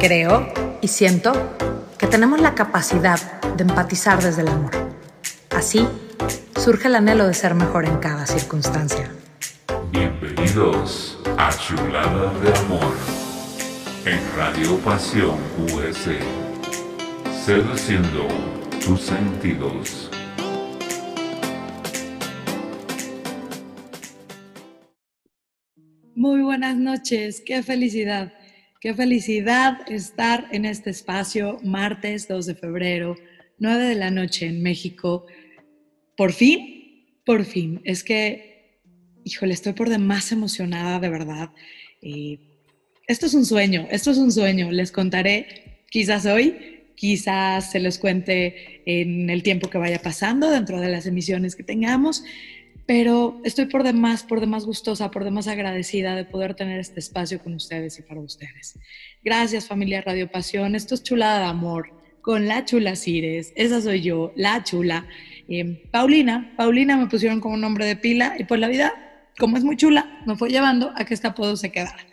Creo y siento que tenemos la capacidad de empatizar desde el amor. Así surge el anhelo de ser mejor en cada circunstancia. Bienvenidos a Chulada de Amor en Radio Pasión US, seduciendo tus sentidos. Muy buenas noches, qué felicidad Qué felicidad estar en este espacio, martes 2 de febrero, 9 de la noche en México. Por fin, por fin. Es que, híjole, estoy por demás emocionada, de verdad. esto es un sueño, esto es un sueño. Les contaré quizás hoy, quizás se les cuente en el tiempo que vaya pasando dentro de las emisiones que tengamos pero estoy por demás, por demás gustosa, por demás agradecida de poder tener este espacio con ustedes y para ustedes. Gracias familia Radio Pasión, esto es Chulada de Amor con la chula Cires, esa soy yo, la chula. Eh, Paulina, Paulina me pusieron como nombre de pila y pues la vida, como es muy chula, me fue llevando a que este apodo se quedara.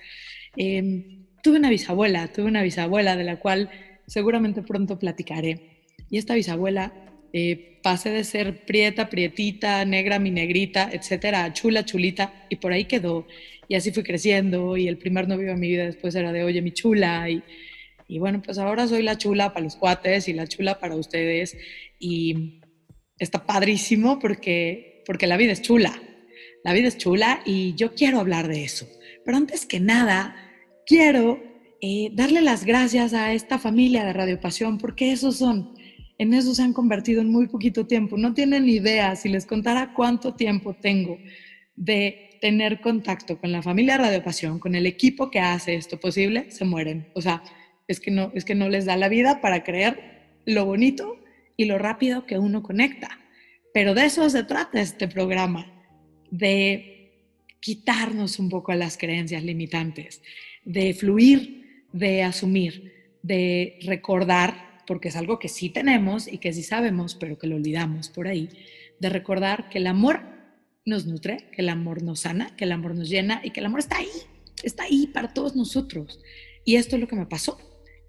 Eh, tuve una bisabuela, tuve una bisabuela de la cual seguramente pronto platicaré. Y esta bisabuela eh, pasé de ser prieta, prietita, negra, mi negrita, etcétera, chula, chulita, y por ahí quedó. Y así fui creciendo, y el primer novio de mi vida después era de, oye, mi chula, y, y bueno, pues ahora soy la chula para los cuates y la chula para ustedes, y está padrísimo porque, porque la vida es chula, la vida es chula, y yo quiero hablar de eso. Pero antes que nada, quiero eh, darle las gracias a esta familia de Radio Pasión, porque esos son en eso se han convertido en muy poquito tiempo. No tienen idea, si les contara cuánto tiempo tengo de tener contacto con la familia Radio Pasión, con el equipo que hace esto posible, se mueren. O sea, es que no, es que no les da la vida para creer lo bonito y lo rápido que uno conecta. Pero de eso se trata este programa, de quitarnos un poco las creencias limitantes, de fluir, de asumir, de recordar porque es algo que sí tenemos y que sí sabemos, pero que lo olvidamos por ahí, de recordar que el amor nos nutre, que el amor nos sana, que el amor nos llena y que el amor está ahí, está ahí para todos nosotros. Y esto es lo que me pasó.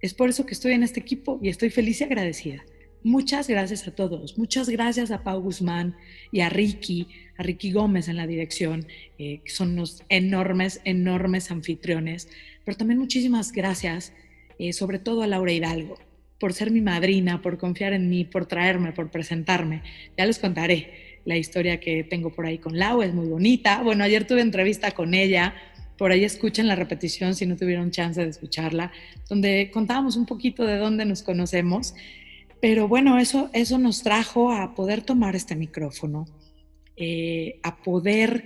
Es por eso que estoy en este equipo y estoy feliz y agradecida. Muchas gracias a todos. Muchas gracias a Pau Guzmán y a Ricky, a Ricky Gómez en la dirección, eh, que son unos enormes, enormes anfitriones. Pero también muchísimas gracias, eh, sobre todo a Laura Hidalgo, por ser mi madrina, por confiar en mí, por traerme, por presentarme. Ya les contaré la historia que tengo por ahí con Lau, es muy bonita. Bueno, ayer tuve entrevista con ella, por ahí escuchen la repetición si no tuvieron chance de escucharla, donde contábamos un poquito de dónde nos conocemos. Pero bueno, eso, eso nos trajo a poder tomar este micrófono, eh, a poder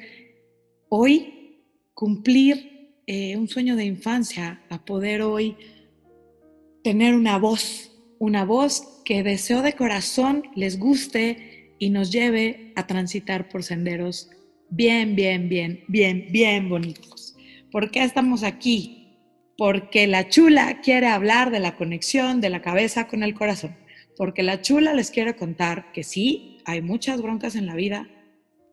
hoy cumplir eh, un sueño de infancia, a poder hoy tener una voz, una voz que deseo de corazón les guste y nos lleve a transitar por senderos bien, bien, bien, bien, bien bonitos. ¿Por qué estamos aquí? Porque la chula quiere hablar de la conexión de la cabeza con el corazón. Porque la chula les quiere contar que sí, hay muchas broncas en la vida,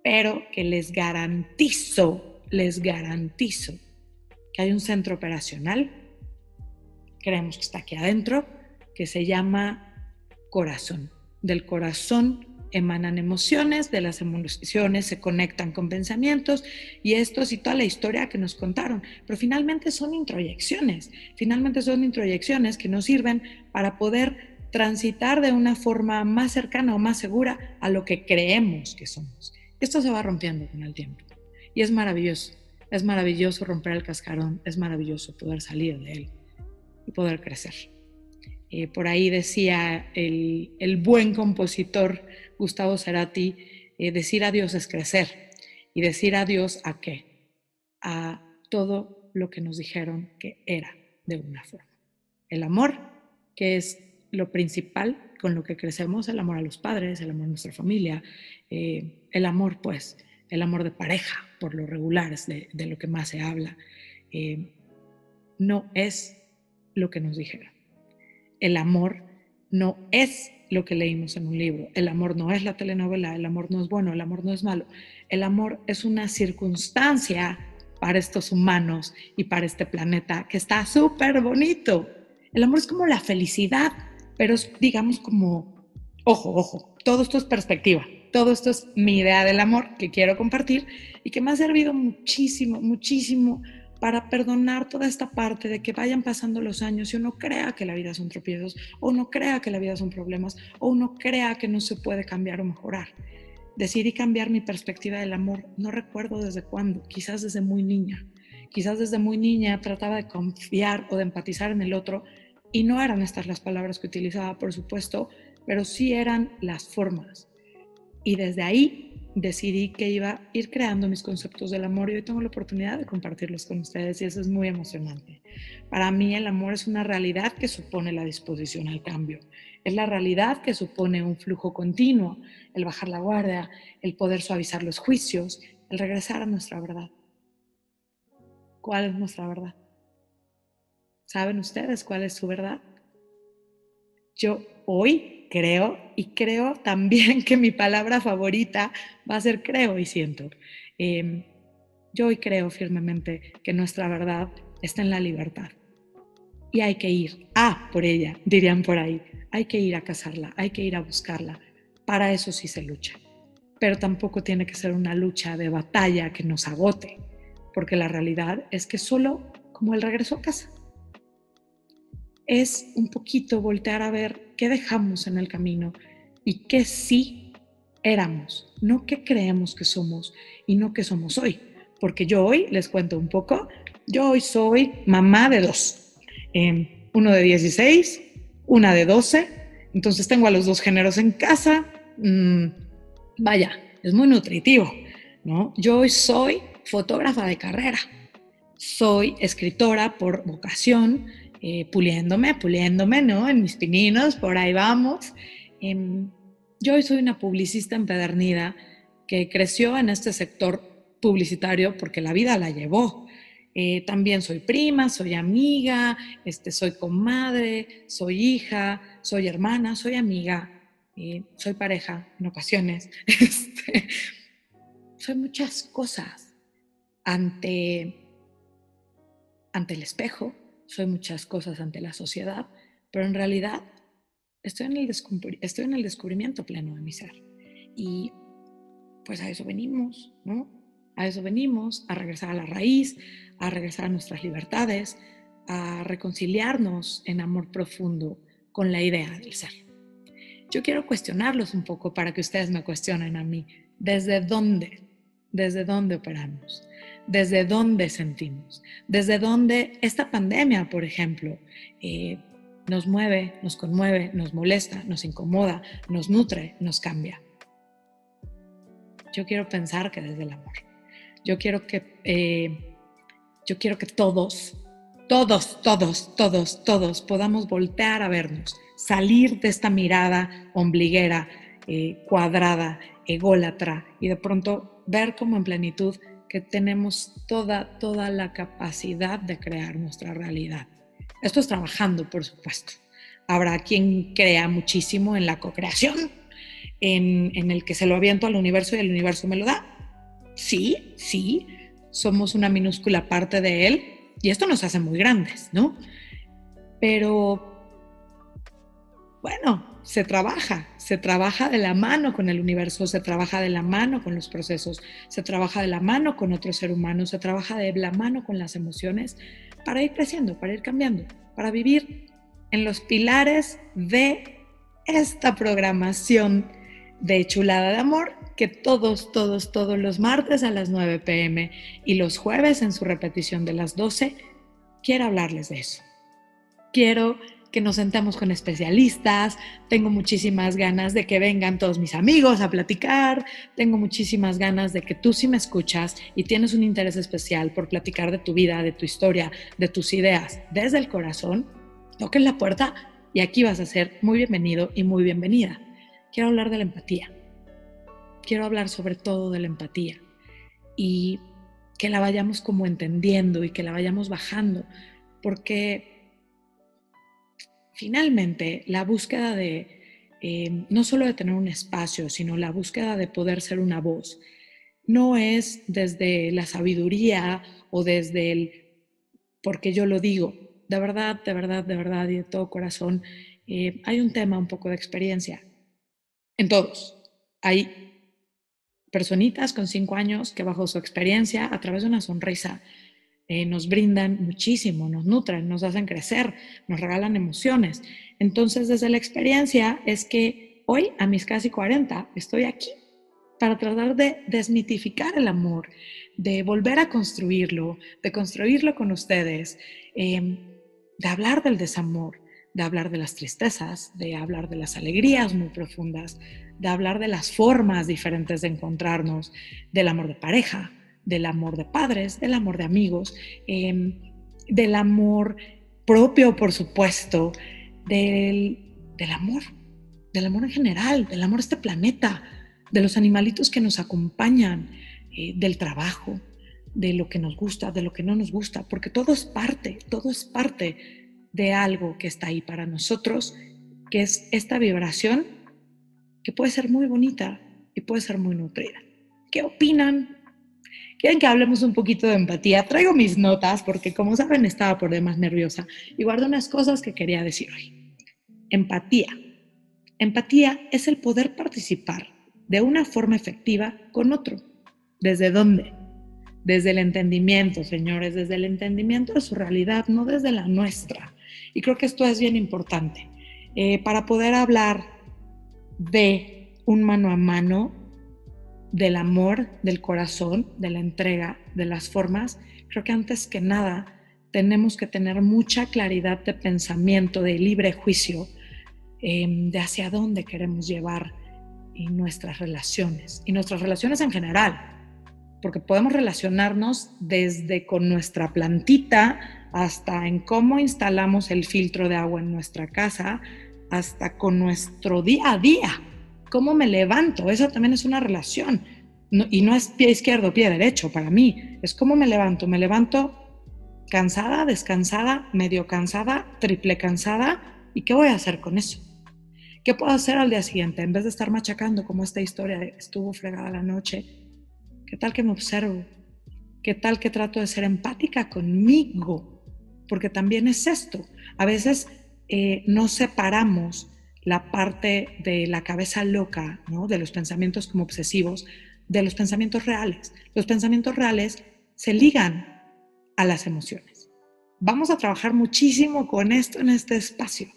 pero que les garantizo, les garantizo que hay un centro operacional creemos que está aquí adentro, que se llama corazón. Del corazón emanan emociones, de las emociones se conectan con pensamientos y esto y toda la historia que nos contaron. Pero finalmente son introyecciones, finalmente son introyecciones que nos sirven para poder transitar de una forma más cercana o más segura a lo que creemos que somos. Esto se va rompiendo con el tiempo y es maravilloso. Es maravilloso romper el cascarón, es maravilloso poder salir de él poder crecer. Eh, por ahí decía el, buen compositor Gustavo Cerati, eh, decir adiós es crecer. ¿Y decir adiós a qué? A todo lo que nos dijeron que era de una forma. El amor, que es lo principal con lo que crecemos, el amor a los padres, el amor a nuestra familia, eh, el amor, pues, el amor de pareja, por lo regular, es de, de lo que más se habla, no es lo que nos dijeron. El amor no es lo que leímos en un libro. El amor no es la telenovela, el amor no es bueno, el amor no es malo. El amor es una circunstancia para estos humanos y para este planeta que está súper bonito. El amor es como la felicidad, pero es, digamos, como, ojo, ojo, todo esto es perspectiva, todo esto es mi idea del amor que quiero compartir y que me ha servido muchísimo, muchísimo para perdonar toda esta parte de que vayan pasando los años y uno crea que la vida son tropiezos, o uno crea que la vida son problemas, o uno crea que no se puede cambiar o mejorar. Decidí cambiar mi perspectiva del amor, no recuerdo desde cuándo, quizás desde muy niña. Quizás desde muy niña trataba de confiar o de empatizar en el otro y no eran estas las palabras que utilizaba, por supuesto, pero sí eran las formas. Y desde ahí decidí que iba a ir creando mis conceptos del amor y hoy tengo la oportunidad de compartirlos con ustedes y eso es muy emocionante. Para mí el amor es una realidad que supone la disposición al cambio. Es la realidad que supone un flujo continuo, el bajar la guardia, el poder suavizar los juicios, el regresar a nuestra verdad. ¿Cuál es nuestra verdad? ¿Saben ustedes cuál es su verdad? Yo hoy creo y creo también que mi palabra favorita va a ser creo y siento. Em, yo hoy creo firmemente que nuestra verdad está en la libertad y hay que ir a por ella, dirían por ahí. Hay que ir a cazarla, hay que ir a buscarla. Para eso sí se lucha. Pero tampoco tiene que ser una lucha de batalla que nos agote, porque la realidad es que solo como el regreso a casa es un poquito voltear a ver qué dejamos en el camino y qué sí éramos, no qué creemos que somos y no qué somos hoy. Porque yo hoy, les cuento un poco, yo hoy soy mamá de dos, em, uno de 16, una de 12, entonces tengo a los dos géneros en casa, mm, vaya, es muy nutritivo, ¿no? Yo hoy soy fotógrafa de carrera, soy escritora por vocación, eh, puliéndome, puliéndome, ¿no? En mis pininos, por ahí vamos. Em, yo hoy soy una publicista empedernida que creció en este sector publicitario porque la vida la llevó. Eh, también soy prima, soy amiga, este, soy comadre, soy hija, soy hermana, soy amiga, eh, soy pareja en ocasiones. Este, soy muchas cosas ante, ante el espejo, soy muchas cosas ante la sociedad, pero en realidad estoy en el, descubrimiento pleno de mi ser. Y pues a eso venimos, ¿no? A eso venimos, a regresar a la raíz, a regresar a nuestras libertades, a reconciliarnos en amor profundo con la idea del ser. Yo quiero cuestionarlos un poco para que ustedes me cuestionen a mí. ¿Desde dónde? ¿Desde dónde operamos? Desde dónde sentimos, desde dónde esta pandemia, por ejemplo, eh, nos mueve, nos conmueve, nos molesta, nos incomoda, nos nutre, nos cambia. Yo quiero pensar que desde el amor. Yo quiero que, eh, yo quiero que todos, todos, todos, todos, todos podamos voltear a vernos, salir de esta mirada ombliguera, eh, cuadrada, ególatra y de pronto ver como en plenitud que tenemos toda, toda la capacidad de crear nuestra realidad. Esto es trabajando, por supuesto. Habrá quien crea muchísimo en la co-creación, en, en el que se lo aviento al universo y el universo me lo da. Sí, sí, somos una minúscula parte de él y esto nos hace muy grandes, ¿no? Pero, bueno, se trabaja, se trabaja de la mano con el universo, se trabaja de la mano con los procesos, se trabaja de la mano con otro ser humano, se trabaja de la mano con las emociones para ir creciendo, para ir cambiando, para vivir en los pilares de esta programación de chulada de amor que todos, todos, todos los martes a las 9 pm y los jueves en su repetición de las 12, quiero hablarles de eso. Quiero que nos sentemos con especialistas, tengo muchísimas ganas de que vengan todos mis amigos a platicar, tengo muchísimas ganas de que tú si me escuchas y tienes un interés especial por platicar de tu vida, de tu historia, de tus ideas desde el corazón, toquen la puerta y aquí vas a ser muy bienvenido y muy bienvenida. Quiero hablar de la empatía. Quiero hablar sobre todo de la empatía y que la vayamos como entendiendo y que la vayamos bajando, porque finalmente la búsqueda de eh, no solo de tener un espacio, sino la búsqueda de poder ser una voz, no es desde la sabiduría o desde el porque yo lo digo, de verdad, de verdad, de verdad y de todo corazón, eh, hay un tema un poco de experiencia en todos. Hay personitas con cinco años que bajo su experiencia, a través de una sonrisa, eh, nos brindan muchísimo, nos nutren, nos hacen crecer, nos regalan emociones. Entonces, desde la experiencia es que hoy, a mis casi 40, estoy aquí para tratar de desmitificar el amor, de volver a construirlo, de construirlo con ustedes, em, de hablar del desamor, de hablar de las tristezas, de hablar de las alegrías muy profundas, de hablar de las formas diferentes de encontrarnos, del amor de pareja, del amor de padres, del amor de amigos, em, del amor propio, por supuesto, del, del amor, del amor en general, del amor a este planeta, de los animalitos que nos acompañan, eh, del trabajo, de lo que nos gusta, de lo que no nos gusta, porque todo es parte, todo es parte de algo que está ahí para nosotros, que es esta vibración que puede ser muy bonita y puede ser muy nutrida. ¿Qué opinan? ¿Quieren que hablemos un poquito de empatía? Traigo mis notas porque como saben estaba por demás nerviosa y guardo unas cosas que quería decir hoy. Empatía. Empatía es el poder participar de una forma efectiva con otro. ¿Desde dónde? Desde el entendimiento, señores, desde el entendimiento de su realidad, no desde la nuestra. Y creo que esto es bien importante. Eh, para poder hablar de un mano a mano, del amor, del corazón, de la entrega, de las formas, creo que antes que nada tenemos que tener mucha claridad de pensamiento, de libre juicio, em, de hacia dónde queremos llevar nuestras relaciones y nuestras relaciones en general, porque podemos relacionarnos desde con nuestra plantita hasta en cómo instalamos el filtro de agua en nuestra casa, hasta con nuestro día a día. ¿Cómo me levanto? Eso también es una relación. y no es pie izquierdo, pie derecho para mí. Es cómo me levanto. Me levanto cansada, descansada, medio cansada, triple cansada. ¿Y qué voy a hacer con eso? ¿Qué puedo hacer al día siguiente? En vez de estar machacando como esta historia de estuvo fregada la noche, ¿qué tal que me observo? ¿Qué tal que trato de ser empática conmigo? porque también es esto. A veces eh, no separamos la parte de la cabeza loca, de los pensamientos como obsesivos, de los pensamientos reales. Los pensamientos reales se ligan a las emociones. Vamos a trabajar muchísimo con esto en este espacio,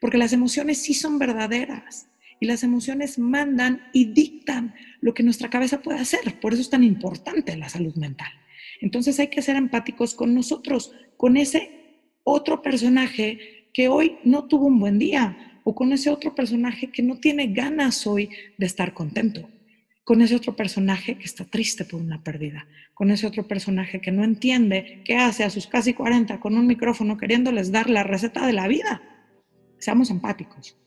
porque las emociones sí son verdaderas y las emociones mandan y dictan lo que nuestra cabeza puede hacer. Por eso es tan importante la salud mental. Entonces hay que ser empáticos con nosotros, con ese otro personaje que hoy no tuvo un buen día o con ese otro personaje que no tiene ganas hoy de estar contento, con ese otro personaje que está triste por una pérdida, con ese otro personaje que no entiende qué hace a sus casi 40 con un micrófono queriéndoles dar la receta de la vida. Seamos empáticos.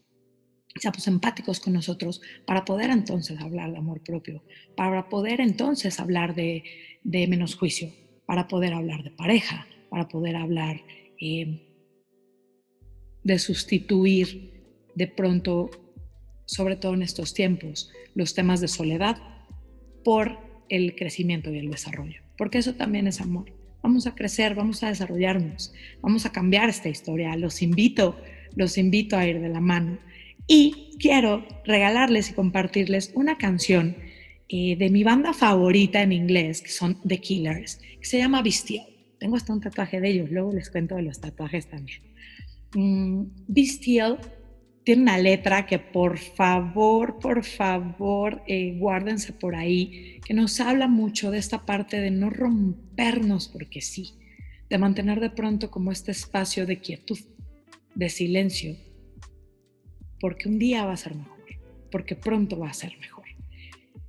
Seamos empáticos con nosotros para poder entonces hablar de amor propio, para poder entonces hablar de, de menos juicio, para poder hablar de pareja, para poder hablar eh, de sustituir de pronto, sobre todo en estos tiempos, los temas de soledad por el crecimiento y el desarrollo, porque eso también es amor. Vamos a crecer, vamos a desarrollarnos, vamos a cambiar esta historia. Los invito, los invito a ir de la mano. Y quiero regalarles y compartirles una canción eh, de mi banda favorita en inglés, que son The Killers, que se llama Bestial. Tengo hasta un tatuaje de ellos, luego les cuento de los tatuajes también. Mm, tiene una letra que por favor, por favor, eh, guárdense por ahí, que nos habla mucho de esta parte de no rompernos porque sí, de mantener de pronto como este espacio de quietud, de silencio, porque un día va a ser mejor, porque pronto va a ser mejor.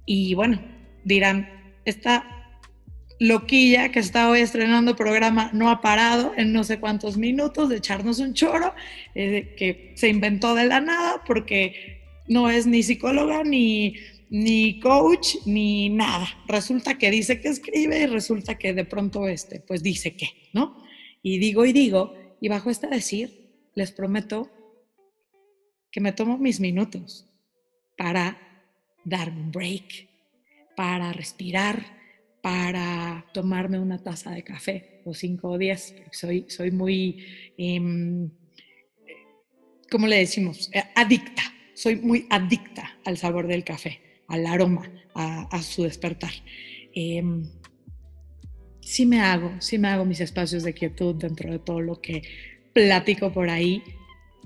Y bueno, dirán, esta loquilla que está hoy estrenando programa no ha parado en no sé cuántos minutos de echarnos un choro eh, que se inventó de la nada porque no es ni psicóloga ni, ni coach ni nada. Resulta que dice que escribe y resulta que de pronto este, pues dice que, ¿no? Y digo y digo, y bajo este decir, les prometo que me tomo mis minutos para darme un break, para respirar, para tomarme una taza de café, o 5 o 10, porque soy, soy muy, em, ¿cómo le decimos? Eh, adicta. Soy muy adicta al sabor del café, al aroma, a, su despertar. Em, sí me hago, sí me hago mis espacios de quietud dentro de todo lo que platico por ahí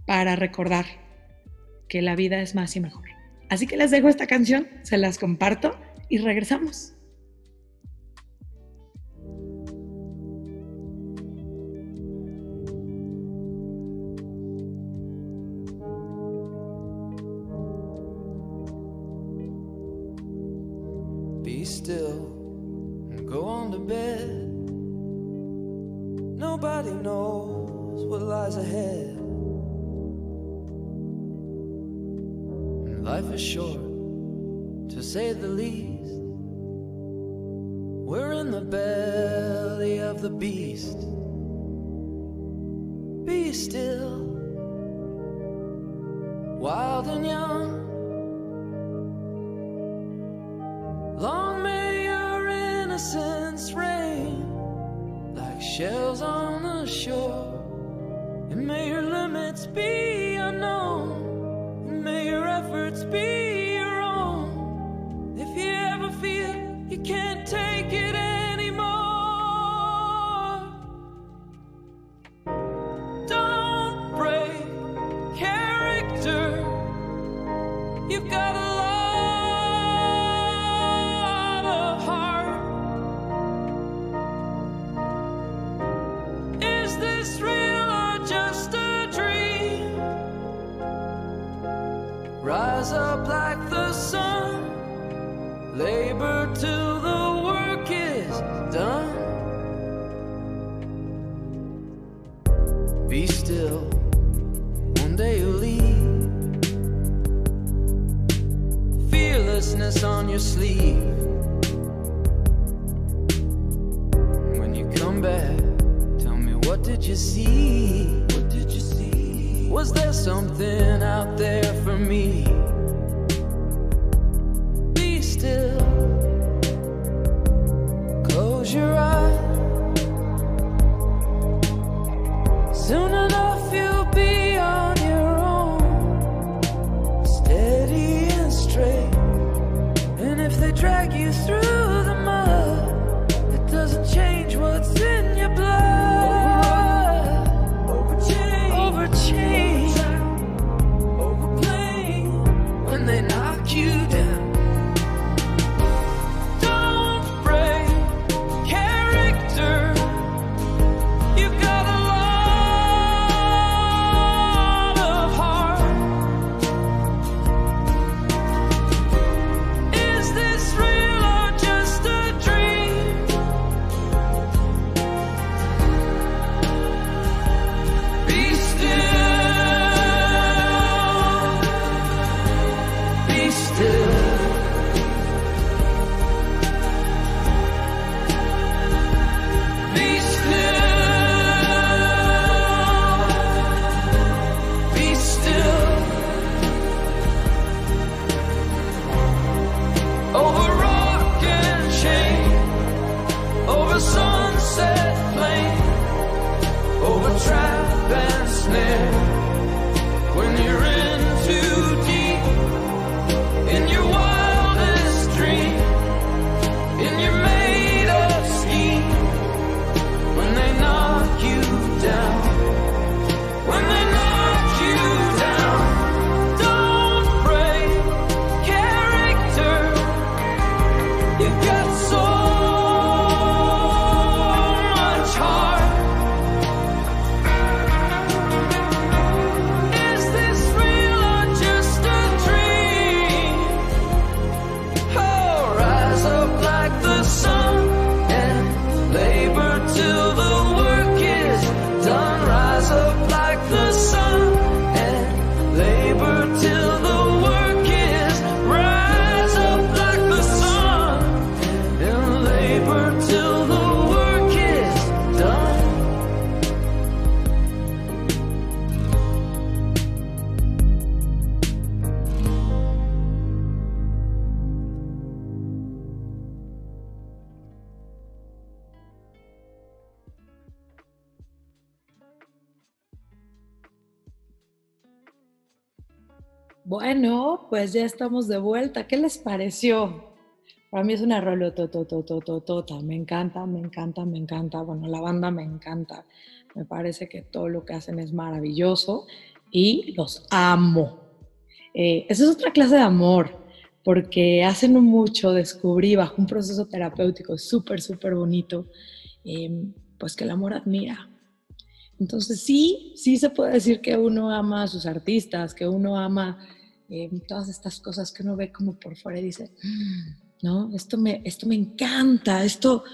para recordar que la vida es más y mejor. Así que les dejo esta canción, se las comparto y regresamos. Rise up like the sun, labor till the work is done. Be still, one day you'll leave. Fearlessness on your sleeve. When you come back, tell me what did you see? Was there something out there for me? Pues ya estamos de vuelta. ¿Qué les pareció? Para mí es una rolotototototota. Me encanta, me encanta, me encanta. Bueno, la banda me encanta. Me parece que todo lo que hacen es maravilloso y los amo. Eh, esa es otra clase de amor, porque hace no mucho descubrí bajo un proceso terapéutico súper, súper bonito, em, pues que el amor admira. Entonces sí, sí se puede decir que uno ama a sus artistas, que uno ama eh, todas estas cosas que uno ve como por fuera y dice, mm, ¿no? Esto me, esto me encanta, esto,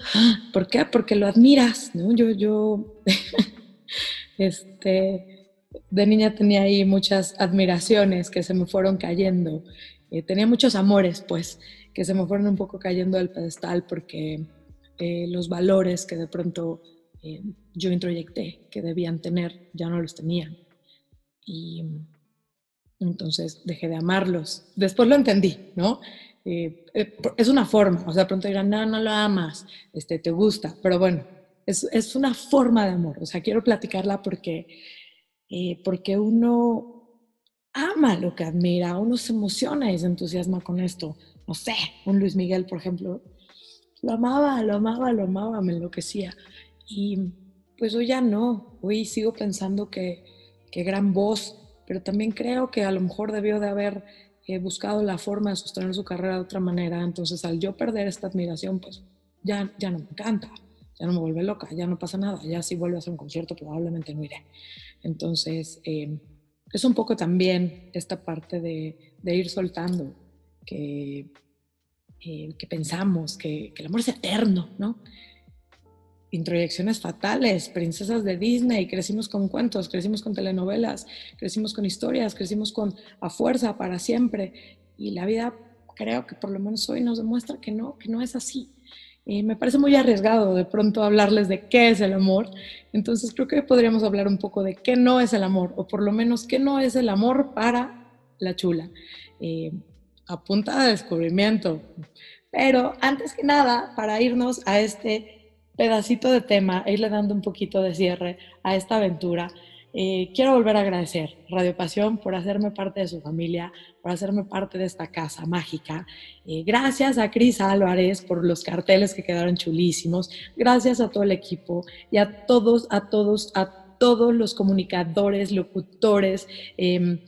¿por qué? Porque lo admiras, ¿no? Yo, yo, este, de niña tenía ahí muchas admiraciones que se me fueron cayendo, eh, tenía muchos amores, pues, que se me fueron un poco cayendo del pedestal porque eh, los valores que de pronto yo introyecté que debían tener ya no los tenían. Y entonces dejé de amarlos. Después lo entendí, ¿no? Eh, eh, es una forma, o sea, pronto dirán, no, no lo amas, este, te gusta, pero bueno, es, es una forma de amor, o sea, quiero platicarla porque, eh, porque uno ama lo que admira, uno se emociona y se entusiasma con esto. No sé, un Luis Miguel, por ejemplo, lo amaba, lo amaba, lo amaba, me enloquecía. Y pues hoy ya no, hoy sigo pensando que, que gran voz, pero también creo que a lo mejor debió de haber eh, buscado la forma de sostener su carrera de otra manera. Entonces, al yo perder esta admiración, pues ya, ya no me encanta, ya no me vuelve loca, ya no pasa nada, ya si vuelve a hacer un concierto probablemente no iré. Entonces, eh, es un poco también esta parte de, de ir soltando, que, eh, que pensamos que, que el amor es eterno, ¿no? Introyecciones fatales, princesas de Disney, crecimos con cuentos, crecimos con telenovelas, crecimos con historias, crecimos con a fuerza para siempre. Y la vida creo que por lo menos hoy nos demuestra que no, que no es así. Y me parece muy arriesgado de pronto hablarles de qué es el amor. Entonces creo que podríamos hablar un poco de qué no es el amor, o por lo menos qué no es el amor para la chula. Eh, a punta de descubrimiento. Pero antes que nada, para irnos a este pedacito de tema e irle dando un poquito de cierre a esta aventura, eh, quiero volver a agradecer Radio Pasión por hacerme parte de su familia, por hacerme parte de esta casa mágica. Eh, gracias a Cris Álvarez por los carteles que quedaron chulísimos. Gracias a todo el equipo y a todos, a todos, a todos los comunicadores, locutores, eh,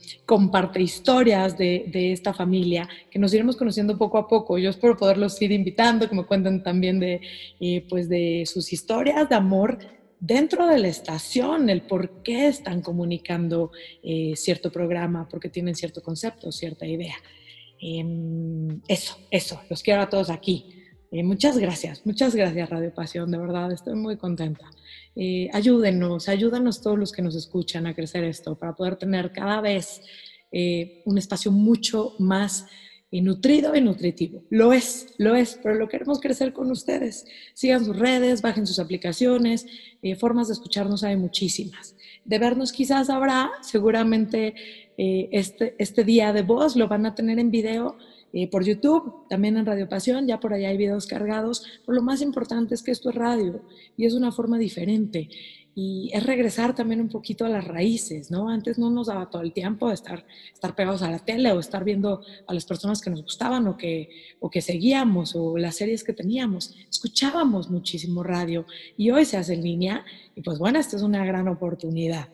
historias de, esta familia, que nos iremos conociendo poco a poco. Yo espero poderlos ir invitando, que me cuenten también de, eh, pues de sus historias de amor dentro de la estación, el por qué están comunicando eh, cierto programa, porque tienen cierto concepto, cierta idea. Em, eso, eso, los quiero a todos aquí. Muchas gracias, muchas gracias Radio Pasión, de verdad, estoy muy contenta. Eh, ayúdenos, ayúdanos todos los que nos escuchan a crecer esto para poder tener cada vez eh, un espacio mucho más eh, nutrido y nutritivo. Lo es, lo es, pero lo queremos crecer con ustedes. Sigan sus redes, bajen sus aplicaciones, formas de escucharnos hay muchísimas. De vernos quizás habrá, seguramente este, este día de voz lo van a tener en video eh, por YouTube, también en Radio Pasión, ya por allá hay videos cargados, pero lo más importante es que esto es radio y es una forma diferente y es regresar también un poquito a las raíces, ¿no? Antes no nos daba todo el tiempo de estar, estar pegados a la tele o estar viendo a las personas que nos gustaban o que, o que seguíamos o las series que teníamos. Escuchábamos muchísimo radio y hoy se hace en línea y pues bueno, esta es una gran oportunidad.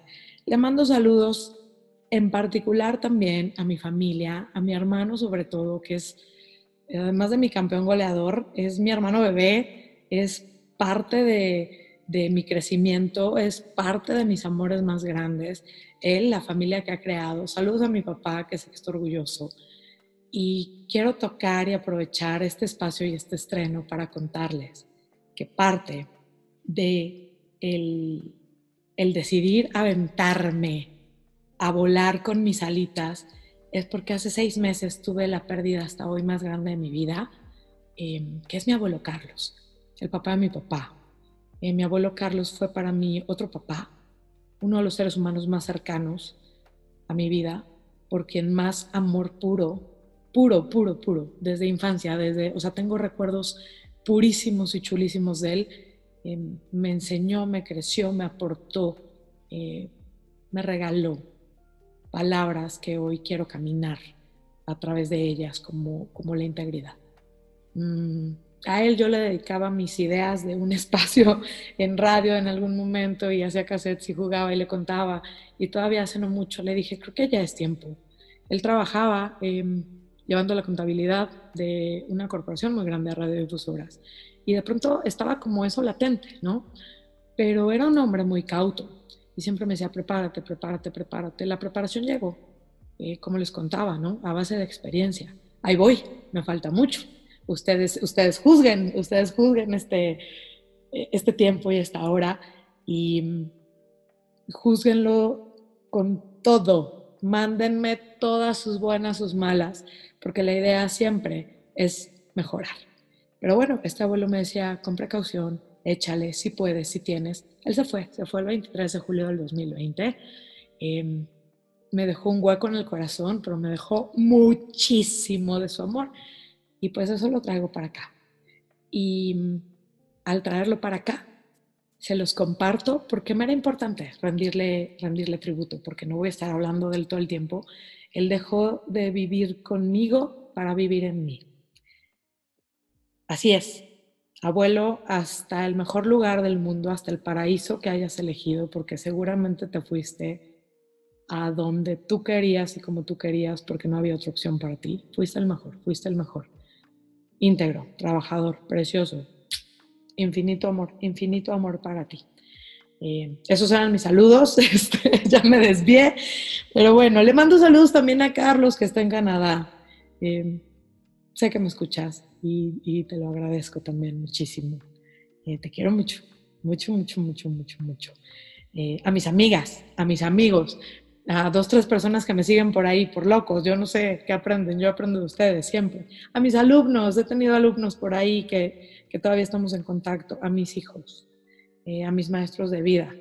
Le mando saludos en particular también a mi familia, a mi hermano sobre todo, que es, además de mi campeón goleador, es mi hermano bebé, es parte de, de mi crecimiento, es parte de mis amores más grandes, él, la familia que ha creado. Saludos a mi papá, que sé que está orgulloso. Y quiero tocar y aprovechar este espacio y este estreno para contarles que parte de el, el decidir aventarme a volar con mis alitas es porque hace seis meses tuve la pérdida hasta hoy más grande de mi vida, em, que es mi abuelo Carlos, el papá de mi papá. Eh, mi abuelo Carlos fue para mí otro papá, uno de los seres humanos más cercanos a mi vida, por quien más amor puro, puro, puro, puro, desde infancia, desde, o sea, tengo recuerdos purísimos y chulísimos de él. Em, me enseñó, me creció, me aportó, eh, me regaló palabras que hoy quiero caminar a través de ellas, como, como la integridad. Mm, a él yo le dedicaba mis ideas de un espacio en radio en algún momento y hacía cassettes y jugaba y le contaba. Y todavía hace no mucho le dije, creo que ya es tiempo. Él trabajaba em, llevando la contabilidad de una corporación muy grande de radiodifusoras. Y de pronto estaba como eso latente, ¿no? Pero era un hombre muy cauto y siempre me decía, prepárate, prepárate, prepárate. La preparación llegó, eh, como les contaba, ¿no? A base de experiencia. Ahí voy, me falta mucho ustedes, ustedes juzguen, ustedes juzguen este, este tiempo y esta hora y juzguenlo con todo. Mándenme todas sus buenas, sus malas, porque la idea siempre es mejorar. Pero bueno, este abuelo me decía, con precaución, échale, si puedes, si tienes. Él se fue, se fue el 23 de julio del 2020. Em, me dejó un hueco en el corazón, pero me dejó muchísimo de su amor. Y pues eso lo traigo para acá. Y mm, al traerlo para acá, se los comparto porque me era importante rendirle, rendirle tributo, porque no voy a estar hablando del todo el tiempo. Él dejó de vivir conmigo para vivir en mí. Así es, abuelo, hasta el mejor lugar del mundo, hasta el paraíso que hayas elegido, porque seguramente te fuiste a donde tú querías y como tú querías, porque no había otra opción para ti. Fuiste el mejor, fuiste el mejor íntegro, trabajador, precioso. Infinito amor, infinito amor para ti. Eh, esos eran mis saludos, este, ya me desvié, pero bueno, le mando saludos también a Carlos que está en Canadá. Eh, sé que me escuchas y, te lo agradezco también muchísimo. Eh, te quiero mucho, mucho, mucho, mucho, mucho, mucho. a mis amigas, a mis amigos, a dos, tres personas que me siguen por ahí, por locos, yo no sé qué aprenden, yo aprendo de ustedes siempre. A mis alumnos, he tenido alumnos por ahí que, que todavía estamos en contacto, a mis hijos, eh, a mis maestros de vida.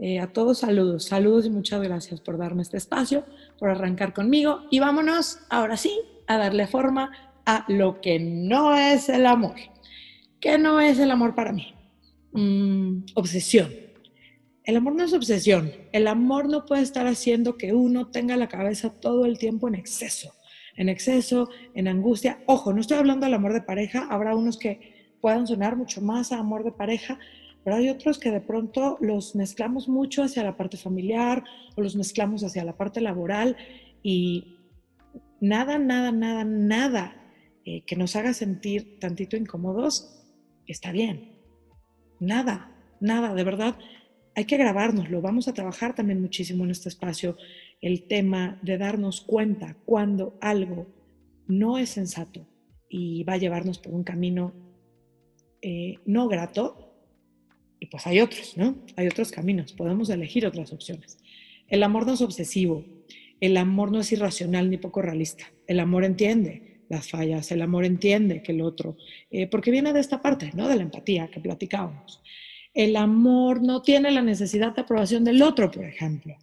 Eh, a todos saludos, saludos y muchas gracias por darme este espacio, por arrancar conmigo y vámonos ahora sí a darle forma a lo que no es el amor. ¿Qué no es el amor para mí? Mm, obsesión el amor no es obsesión. El amor no puede estar haciendo que uno tenga la cabeza todo el tiempo en exceso, en exceso, en angustia. Ojo, no estoy hablando del amor de pareja. Habrá unos que puedan sonar mucho más a amor de pareja, pero hay otros que de pronto los mezclamos mucho hacia la parte familiar o los mezclamos hacia la parte laboral y nada, nada, nada, nada eh, que nos haga sentir tantito incómodos está bien. Nada, nada, de verdad hay que grabárnoslo. Vamos a trabajar también muchísimo en este espacio el tema de darnos cuenta cuando algo no es sensato y va a llevarnos por un camino eh, no grato. Y pues hay otros, ¿no? Hay otros caminos. Podemos elegir otras opciones. El amor no es obsesivo. El amor no es irracional ni poco realista. El amor entiende las fallas. El amor entiende que el otro, eh, porque viene de esta parte, ¿no? De la empatía que platicábamos. El amor no tiene la necesidad de aprobación del otro, por ejemplo.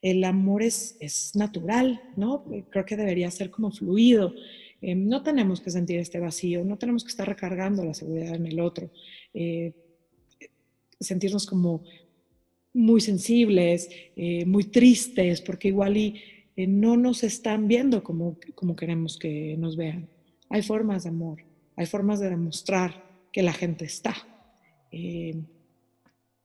El amor es, es natural, ¿no? Creo que debería ser como fluido. Eh, no tenemos que sentir este vacío, no tenemos que estar recargando la seguridad en el otro. Eh, sentirnos como muy sensibles, eh, muy tristes, porque igual y no nos están viendo como, como queremos que nos vean. Hay formas de amor, hay formas de demostrar que la gente está.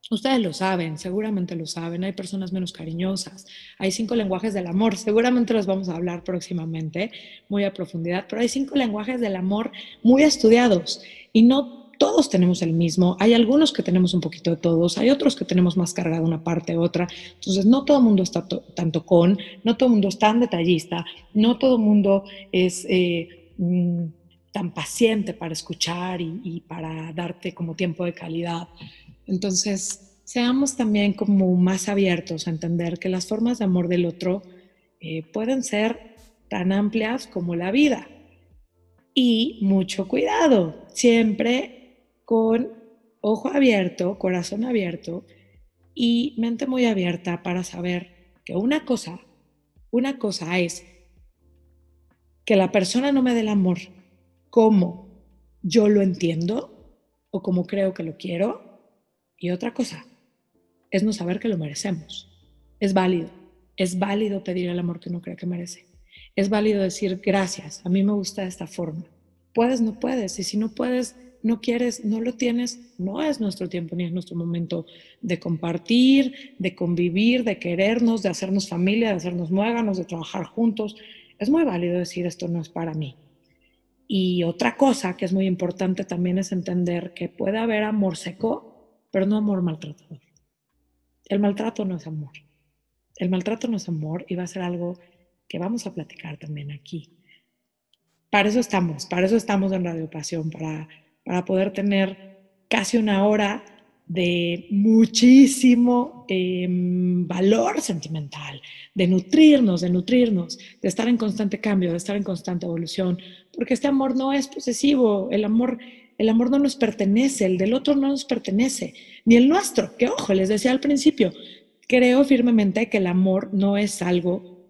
Ustedes lo saben, seguramente lo saben, hay personas menos cariñosas, hay cinco lenguajes del amor, seguramente los vamos a hablar próximamente muy a profundidad, pero hay cinco lenguajes del amor muy estudiados y no todos tenemos el mismo, hay algunos que tenemos un poquito de todos, hay otros que tenemos más cargada una parte otra, entonces no todo el mundo está tanto con, no todo el mundo es tan detallista, no todo el mundo es... Eh, mm, tan paciente para escuchar y, y para darte como tiempo de calidad. Entonces, seamos también como más abiertos a entender que las formas de amor del otro eh, pueden ser tan amplias como la vida. Y mucho cuidado, siempre con ojo abierto, corazón abierto y mente muy abierta para saber que una cosa, una cosa es que la persona no me dé el amor como yo lo entiendo o como creo que lo quiero, y otra cosa es no saber que lo merecemos. Es válido. Es válido pedir el amor que uno cree que merece. Es válido decir gracias, a mí me gusta esta forma. Puedes, no puedes. Y si no puedes, no quieres, no lo tienes, no es nuestro tiempo ni es nuestro momento de compartir, de convivir, de querernos, de hacernos familia, de hacernos muéganos, de trabajar juntos. Es muy válido decir esto no es para mí. Y otra cosa que es muy importante también es entender que puede haber amor seco, pero no amor maltratador. El maltrato no es amor. El maltrato no es amor y va a ser algo que vamos a platicar también aquí. Para eso estamos, para eso estamos en Radio Pasión, para para poder tener casi una hora de muchísimo em, valor sentimental, de nutrirnos, de nutrirnos, de estar en constante cambio, de estar en constante evolución, porque este amor no es posesivo, el amor, el amor no nos pertenece, el del otro no nos pertenece, ni el nuestro, que ojo, les decía al principio, creo firmemente que el amor no es algo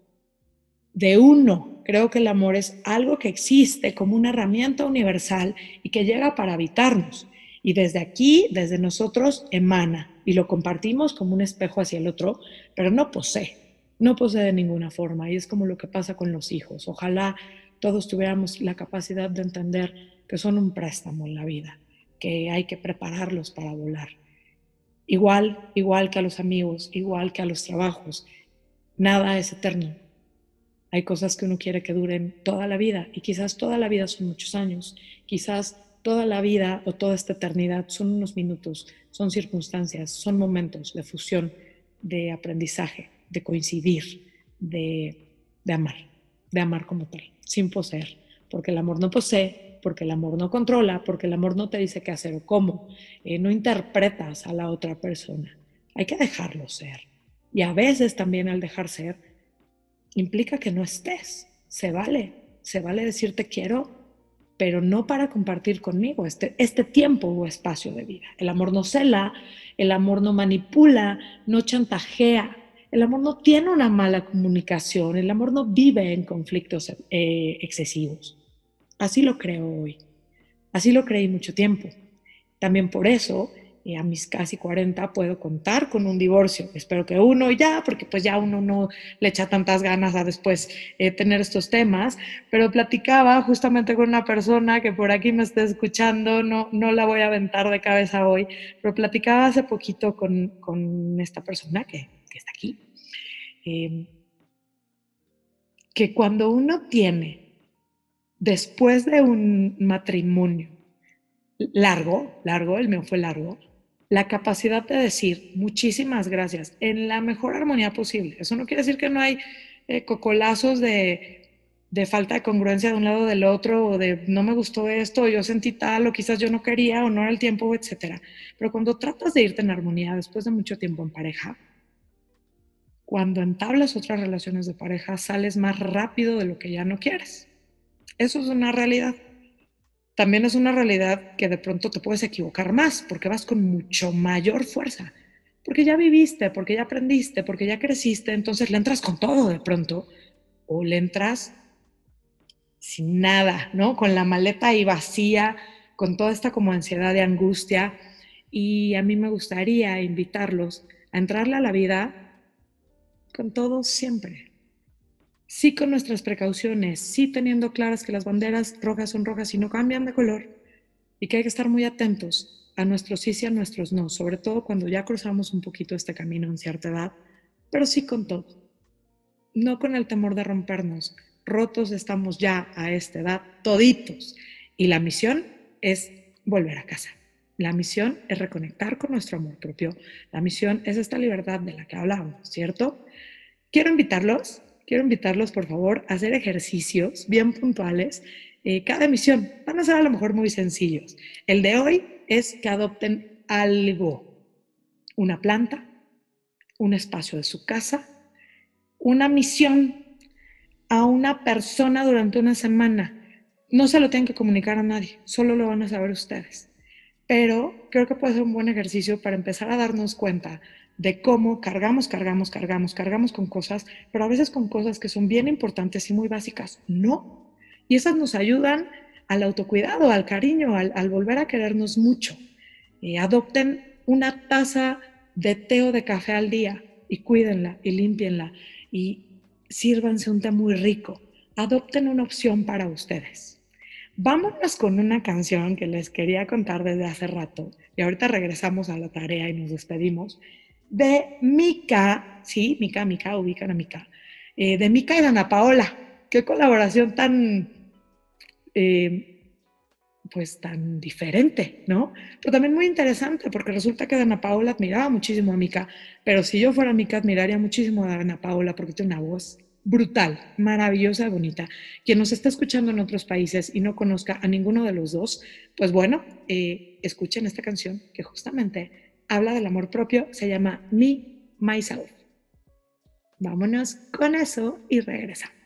de uno, Creo que el amor es algo que existe como una herramienta universal y que llega para habitarnos. Y desde aquí, desde nosotros, emana y lo compartimos como un espejo hacia el otro, pero no posee, no posee de ninguna forma. Y es como lo que pasa con los hijos. Ojalá todos tuviéramos la capacidad de entender que son un préstamo en la vida, que hay que prepararlos para volar. Igual, igual que a los amigos, igual que a los trabajos, nada es eterno, hay cosas que uno quiere que duren toda la vida y quizás toda la vida son muchos años, quizás toda la vida o toda esta eternidad son unos minutos, son circunstancias, son momentos de fusión, de aprendizaje, de coincidir, de, amar, de amar como tal, sin poseer, porque el amor no posee, porque el amor no controla, porque el amor no te dice qué hacer o cómo, eh, no interpretas a la otra persona, hay que dejarlo ser. Y a veces también al dejar ser, implica que no estés. Se vale, se vale decirte quiero, pero no para compartir conmigo este, este tiempo o espacio de vida. El amor no cela, el amor no manipula, no chantajea, el amor no tiene una mala comunicación, el amor no vive en conflictos eh, excesivos. Así lo creo hoy, así lo creí mucho tiempo. También por eso y a mis casi 40 puedo contar con un divorcio. Espero que uno ya, porque pues ya uno no le echa tantas ganas a después eh, tener estos temas, pero platicaba justamente con una persona que por aquí me está escuchando, no, no la voy a aventar de cabeza hoy, pero platicaba hace poquito con, con esta persona que, que está aquí, em, que cuando uno tiene, después de un matrimonio, largo, largo, el mío fue largo, la capacidad de decir muchísimas gracias en la mejor armonía posible. Eso no quiere decir que no hay eh, cocolazos de, de, falta de congruencia de un lado o del otro, o de no me gustó esto, o yo sentí tal, o quizás yo no quería, o no era el tiempo, etc. Pero cuando tratas de irte en armonía después de mucho tiempo en pareja, cuando entablas otras relaciones de pareja, sales más rápido de lo que ya no quieres. Eso es una realidad también es una realidad que de pronto te puedes equivocar más porque vas con mucho mayor fuerza, porque ya viviste, porque ya aprendiste, porque ya creciste, entonces le entras con todo de pronto o le entras sin nada, ¿no? Con la maleta ahí vacía, con toda esta como ansiedad y angustia. Y a mí me gustaría invitarlos a entrarle a la vida con todo siempre, sí con nuestras precauciones, sí teniendo claras que las banderas rojas son rojas y no cambian de color y que hay que estar muy atentos a nuestros sí y a nuestros no, sobre todo cuando ya cruzamos un poquito este camino en cierta edad, pero sí con todo, no con el temor de rompernos. Rotos estamos ya a esta edad, toditos, y la misión es volver a casa. La misión es reconectar con nuestro amor propio. La misión es esta libertad de la que hablábamos, ¿cierto? Quiero invitarlos quiero invitarlos, por favor, a hacer ejercicios bien puntuales. Eh, cada emisión van a ser a lo mejor muy sencillos. El de hoy es que adopten algo, una planta, un espacio de su casa, una misión a una persona durante una semana. No se lo tienen que comunicar a nadie, solo lo van a saber ustedes. Pero creo que puede ser un buen ejercicio para empezar a darnos cuenta de cómo cargamos, cargamos, cargamos, cargamos con cosas, pero a veces con cosas que son bien importantes y muy básicas. No. Y esas nos ayudan al autocuidado, al cariño, al, volver a querernos mucho. Eh, adopten una taza de té o de café al día y cuídenla y limpienla. y sírvanse un té muy rico. Adopten una opción para ustedes. Vámonos con una canción que les quería contar desde hace rato y ahorita regresamos a la tarea y nos despedimos de Mika, sí, Mika, Mika, ubican a Mika, eh, de Mika y Dana Paola. Qué colaboración tan, eh, pues tan diferente, ¿no? Pero también muy interesante, porque resulta que Dana Paola admiraba muchísimo a Mika, pero si yo fuera Mika, admiraría muchísimo a Dana Paola porque tiene una voz brutal, maravillosa, bonita. Quien nos está escuchando en otros países y no conozca a ninguno de los dos, pues bueno, eh, escuchen esta canción que justamente habla del amor propio, se llama Me, Myself. Vámonos con eso y regresamos.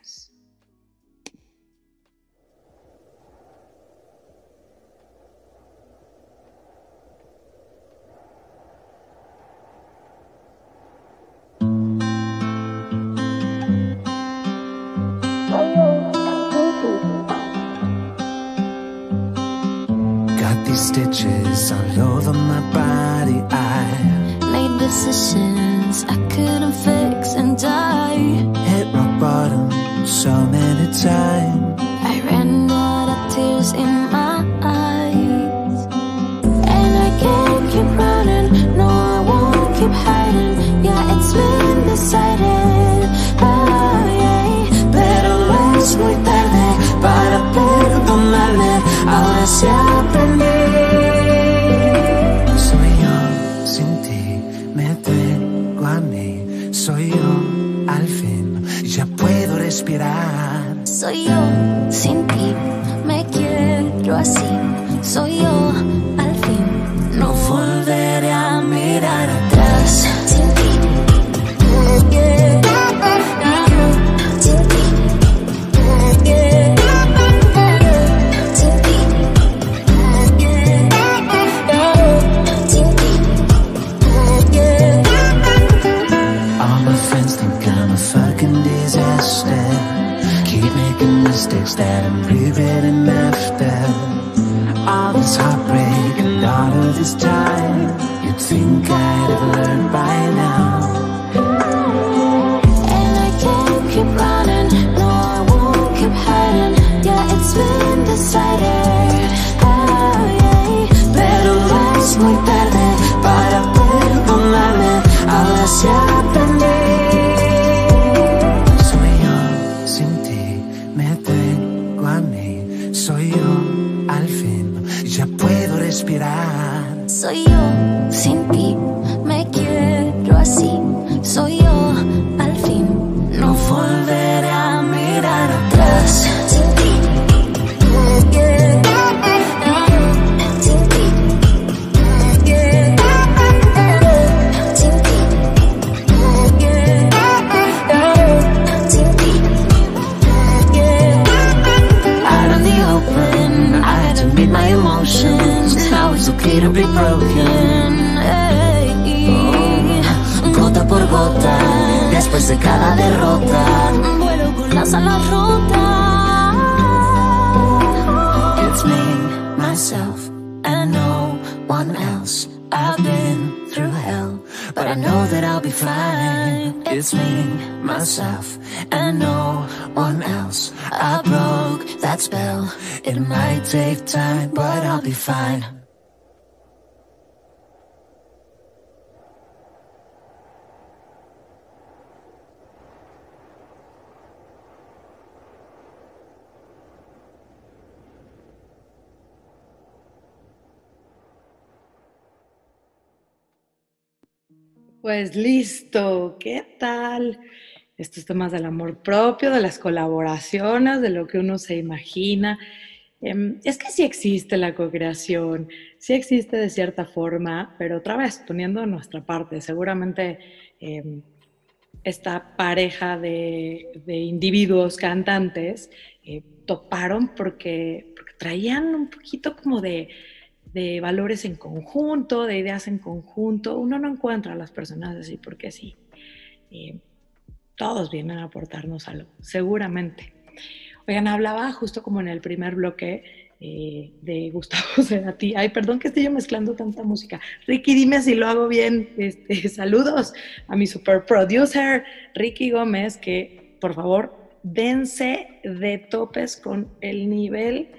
All over my body. I Made decisions I couldn't fix and I hit rock bottom so many times. Respirar. Else. I've been through hell, but I know that I'll be fine. It's me, myself, and no one else. I broke that spell. It might take time, but I'll be fine. Pues listo, ¿qué tal? Estos temas del amor propio, de las colaboraciones, de lo que uno se imagina. Em, es que sí existe la co-creación, sí existe de cierta forma, pero otra vez poniendo nuestra parte, seguramente em, esta pareja de, individuos cantantes eh, toparon porque, porque traían un poquito como de, de valores en conjunto, de ideas en conjunto. Uno no encuentra a las personas así porque sí. Eh, todos vienen a aportarnos algo, seguramente. Oigan, hablaba justo como en el primer bloque eh, de Gustavo Cerati. Ay, perdón que esté yo mezclando tanta música. Ricky, dime si lo hago bien. Este, saludos a mi super producer, Ricky Gómez, que por favor dense de topes con el nivel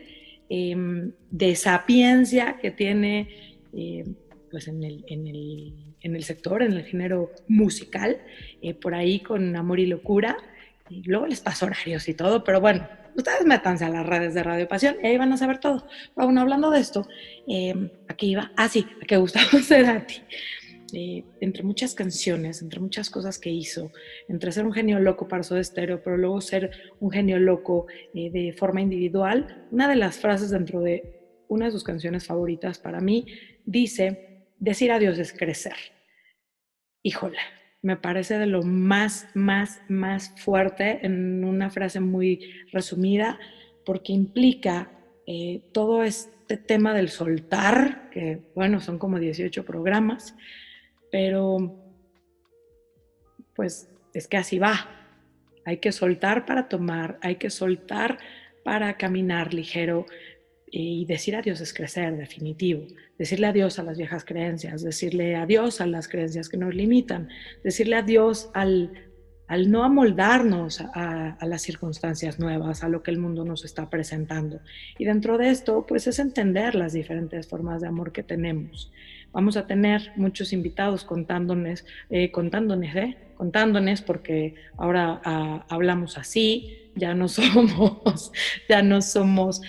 em, de sapiencia que tiene eh, pues en el, en, el, en, el, sector, en el género musical, eh, por ahí con Amor y Locura. Y luego les paso horarios y todo, pero bueno, ustedes métanse a las redes de Radio Pasión y ahí van a saber todo. Pero bueno, hablando de esto, eh, aquí iba, ah sí, a que Gustavo Cerati, entre muchas canciones, entre muchas cosas que hizo, entre ser un genio loco para su estéreo, pero luego ser un genio loco eh, de forma individual, una de las frases dentro de una de sus canciones favoritas para mí dice, decir adiós es crecer. Híjole, me parece de lo más, más, más fuerte en una frase muy resumida, porque implica eh, todo este tema del soltar, que bueno, son como 18 programas, pero pues es que así va. Hay que soltar para tomar, hay que soltar para caminar ligero, y decir adiós es crecer, definitivo. Decirle adiós a las viejas creencias, decirle adiós a las creencias que nos limitan, decirle adiós al, al no amoldarnos a, a, las circunstancias nuevas, a lo que el mundo nos está presentando. Y dentro de esto, pues es entender las diferentes formas de amor que tenemos. Vamos a tener muchos invitados contándonos, eh, contándonos, ¿eh? contándonos, porque ahora ah, hablamos así, ya no somos, ya no somos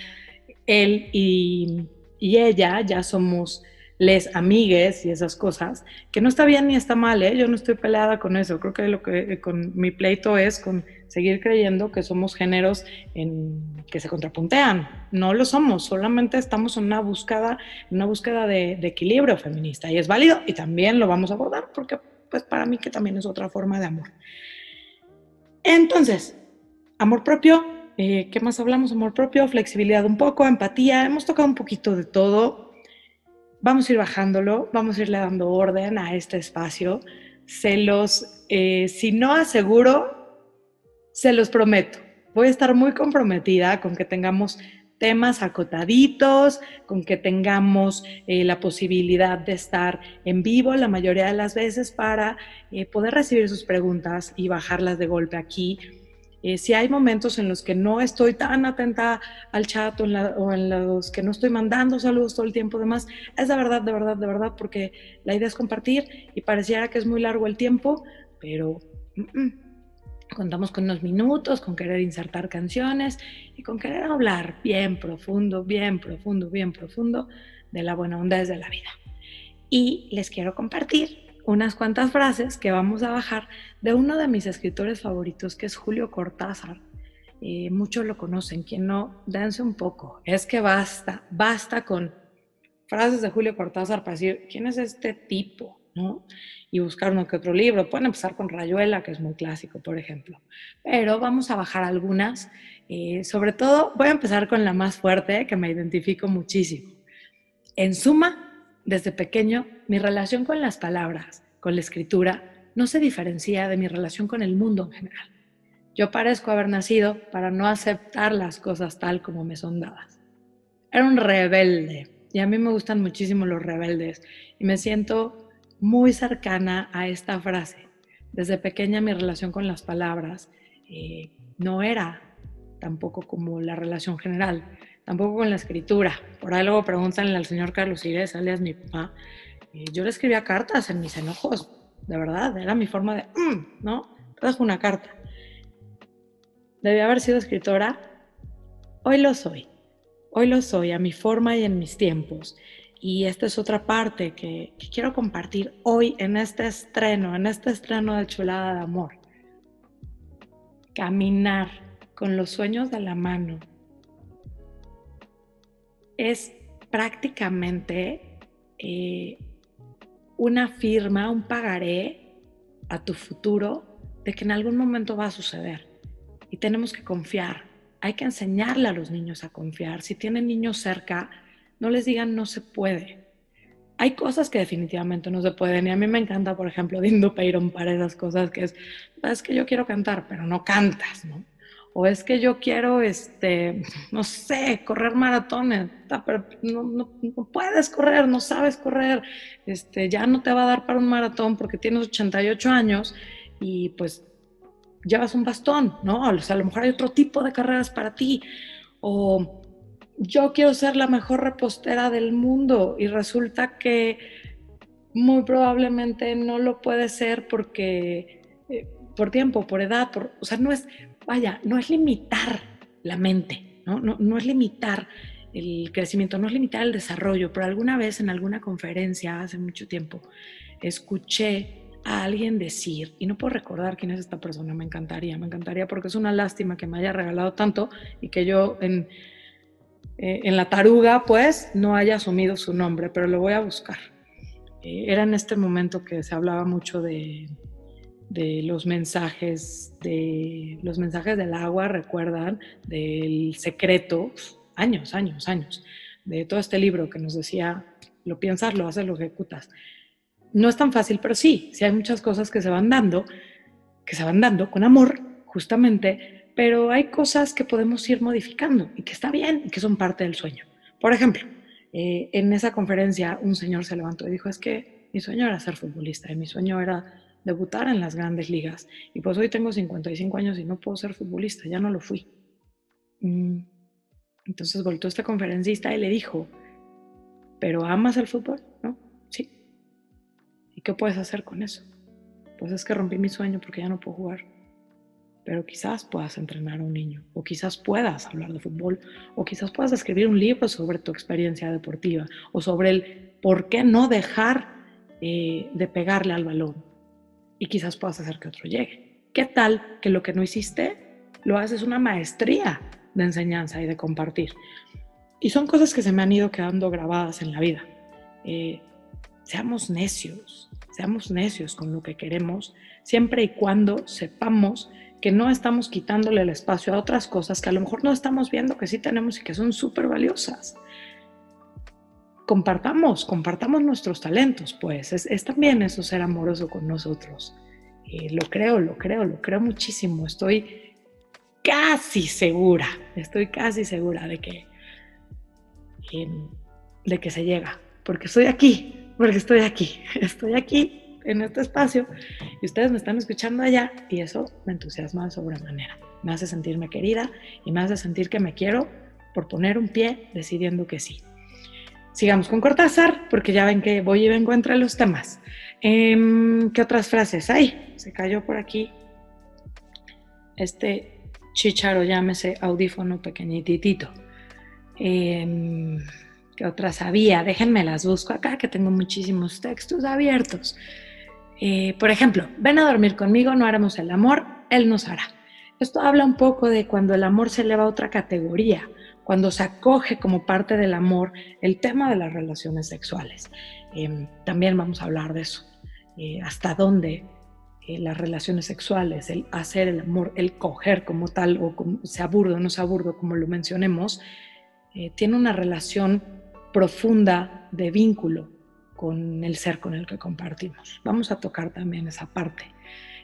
él y, ella ya somos les amigues y esas cosas, que no está bien ni está mal, ¿eh? yo no estoy peleada con eso, creo que lo que con mi pleito es con seguir creyendo que somos géneros en, que se contrapuntean, no lo somos, solamente estamos en una búsqueda, una búsqueda de, equilibrio feminista y es válido y también lo vamos a abordar porque pues para mí que también es otra forma de amor. Entonces, amor propio, eh, ¿Qué más hablamos? Amor propio, flexibilidad un poco, empatía. Hemos tocado un poquito de todo. Vamos a ir bajándolo, vamos a irle dando orden a este espacio. Se los, eh, si no aseguro, se los prometo. Voy a estar muy comprometida con que tengamos temas acotaditos, con que tengamos eh, la posibilidad de estar en vivo la mayoría de las veces para poder recibir sus preguntas y bajarlas de golpe aquí eh, si hay momentos en los que no estoy tan atenta al chat o en, los que no estoy mandando saludos todo el tiempo, demás, es de verdad, de verdad, de verdad, porque la idea es compartir y pareciera que es muy largo el tiempo, pero contamos con unos minutos, con querer insertar canciones y con querer hablar bien profundo, bien profundo, bien profundo de la buena onda desde la vida. Y les quiero compartir unas cuantas frases que vamos a bajar de uno de mis escritores favoritos, que es Julio Cortázar. Eh, muchos lo conocen, quien no, dense un poco. Es que basta, basta con frases de Julio Cortázar para decir, ¿quién es este tipo? ¿No? Y buscar uno que otro libro. Pueden empezar con Rayuela, que es muy clásico, por ejemplo. Pero vamos a bajar algunas. Eh, sobre todo, voy a empezar con la más fuerte, que me identifico muchísimo. En suma, desde pequeño, mi relación con las palabras, con la escritura, no se diferencia de mi relación con el mundo en general. Yo parezco haber nacido para no aceptar las cosas tal como me son dadas. Era un rebelde y a mí me gustan muchísimo los rebeldes y me siento muy cercana a esta frase. Desde pequeña mi relación con las palabras eh, no era tampoco como la relación general tampoco con la escritura. Por ahí luego pregúntanle al señor Carlos Ires, alias mi papá. Eh, yo le escribía cartas en mis enojos, de verdad, era mi forma de, mm", ¿no? Te dejo una carta. Debía haber sido escritora. Hoy lo soy. Hoy lo soy a mi forma y en mis tiempos. Y esta es otra parte que, quiero compartir hoy en este estreno, en este estreno de Chulada de Amor. Caminar con los sueños de la mano, es prácticamente eh, una firma, un pagaré a tu futuro de que en algún momento va a suceder. Y tenemos que confiar. Hay que enseñarle a los niños a confiar. Si tienen niños cerca, no les digan no se puede. Hay cosas que definitivamente no se pueden y a mí me encanta, por ejemplo, Dindo Peiron para esas cosas que es, es que yo quiero cantar, pero no cantas, ¿no? o es que yo quiero, este, no sé, correr maratones, pero no, no- no puedes correr, no sabes correr, este, ya no te va a dar para un maratón porque tienes 88 años y pues llevas un bastón, ¿no? O sea, a lo mejor hay otro tipo de carreras para ti, o yo quiero ser la mejor repostera del mundo y resulta que muy probablemente no lo puede ser porque eh, por tiempo, por edad, por, o sea, no es, vaya, no es limitar la mente, ¿no? No, no es limitar el crecimiento, no es limitar el desarrollo, pero alguna vez en alguna conferencia hace mucho tiempo escuché a alguien decir, y no puedo recordar quién es esta persona, me encantaría, me encantaría porque es una lástima que me haya regalado tanto y que yo en, eh, en la taruga pues no haya asumido su nombre, pero lo voy a buscar. Eh, era en este momento que se hablaba mucho de, de los mensajes, de los mensajes del agua, recuerdan, del secreto, años, años, años, de todo este libro que nos decía, lo piensas, lo haces, lo ejecutas. No es tan fácil, pero sí, sí hay muchas cosas que se van dando, que se van dando con amor, justamente, pero hay cosas que podemos ir modificando y que está bien y que son parte del sueño. Por ejemplo, eh, en esa conferencia un señor se levantó y dijo, es que mi sueño era ser futbolista y mi sueño era debutar en las grandes ligas. Y pues hoy tengo 55 años y no puedo ser futbolista, ya no lo fui. Mm, Entonces volvió este conferencista y le dijo, ¿pero amas el fútbol? ¿No? Sí. ¿Y qué puedes hacer con eso? Pues es que rompí mi sueño porque ya no puedo jugar. Pero quizás puedas entrenar a un niño, o quizás puedas hablar de fútbol, o quizás puedas escribir un libro sobre tu experiencia deportiva, o sobre el por qué no dejar eh, de pegarle al balón, y quizás puedas hacer que otro llegue. ¿Qué tal que lo que no hiciste lo haces una maestría de enseñanza y de compartir? Y son cosas que se me han ido quedando grabadas en la vida. Eh, seamos necios, seamos necios con lo que queremos, siempre y cuando sepamos que no estamos quitándole el espacio a otras cosas que a lo mejor no estamos viendo que sí tenemos y que son súper valiosas compartamos, compartamos nuestros talentos, pues es, también eso ser amoroso con nosotros. Eh, lo creo, lo creo, lo creo muchísimo. Estoy casi segura, estoy casi segura de que, eh, de que se llega, porque estoy aquí, porque estoy aquí, estoy aquí en este espacio y ustedes me están escuchando allá y eso me entusiasma de sobremanera. Me hace sentirme querida y me hace sentir que me quiero por poner un pie decidiendo que sí. Sigamos con Cortázar, porque ya ven que voy y vengo entre los temas. Eh, ¿Qué otras frases hay? Se cayó por aquí este chicharo, llámese audífono pequeñitito. Eh, ¿Qué otras había? Déjenme las busco acá, que tengo muchísimos textos abiertos. Eh, por ejemplo, ven a dormir conmigo, no haremos el amor, él nos hará. Esto habla un poco de cuando el amor se eleva a otra categoría, cuando se acoge como parte del amor el tema de las relaciones sexuales. Eh, también vamos a hablar de eso. Eh, hasta dónde eh, las relaciones sexuales, el hacer el amor, el coger como tal, o como, sea burdo o no sea burdo, como lo mencionemos, tiene una relación profunda de vínculo con el ser con el que compartimos. Vamos a tocar también esa parte.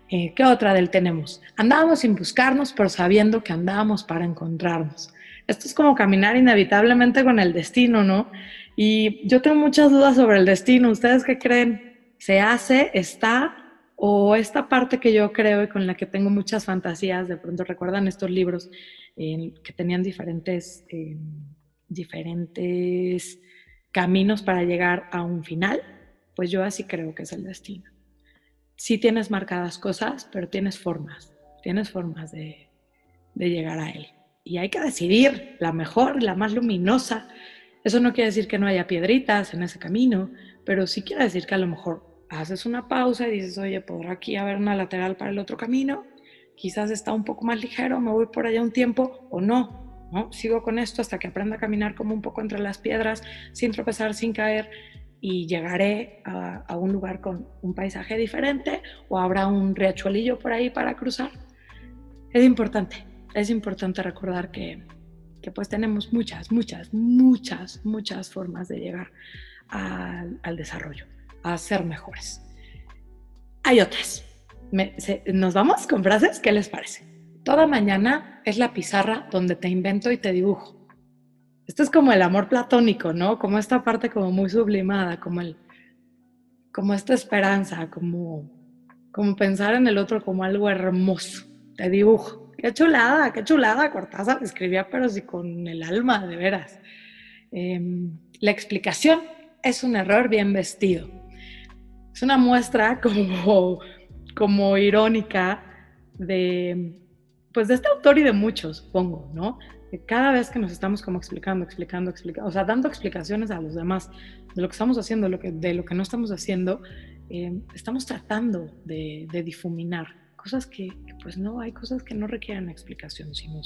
Eh, ¿Qué otra del tenemos? Andábamos sin buscarnos, pero sabiendo que andábamos para encontrarnos. Esto es como caminar inevitablemente con el destino, ¿no? Y yo tengo muchas dudas sobre el destino. ¿Ustedes qué creen? ¿Se hace? ¿Está? ¿O esta parte que yo creo y con la que tengo muchas fantasías? De pronto recuerdan estos libros eh, que tenían diferentes, eh, diferentes caminos para llegar a un final. Pues yo así creo que es el destino. Sí tienes marcadas cosas, pero tienes formas. Tienes formas de, de llegar a él y hay que decidir la mejor, la más luminosa. Eso no quiere decir que no haya piedritas en ese camino, pero sí quiere decir que a lo mejor haces una pausa y dices, oye, ¿podrá aquí haber una lateral para el otro camino? Quizás está un poco más ligero, me voy por allá un tiempo o no, ¿no? Sigo con esto hasta que aprenda a caminar como un poco entre las piedras, sin tropezar, sin caer y llegaré a, a un lugar con un paisaje diferente o habrá un riachuelillo por ahí para cruzar. Es importante, es importante recordar que, que, pues tenemos muchas, muchas, muchas, muchas formas de llegar al, al desarrollo, a ser mejores. Hay otras. Me, se, ¿Nos vamos con frases? ¿Qué les parece? Toda mañana es la pizarra donde te invento y te dibujo. Esto es como el amor platónico, ¿no? Como esta parte como muy sublimada, como el como esta esperanza, como como pensar en el otro como algo hermoso. Te dibujo. Qué chulada, qué chulada. Cortázar escribía, pero sí con el alma, de veras. Em, la explicación es un error bien vestido. Es una muestra como, como irónica de, pues de este autor y de muchos, supongo, ¿no? cada vez que nos estamos como explicando, explicando, explicando, o sea, dando explicaciones a los demás de lo que estamos haciendo, que, de lo que no estamos haciendo, eh, estamos tratando de, difuminar cosas que, pues no, hay cosas que no requieren explicación si no,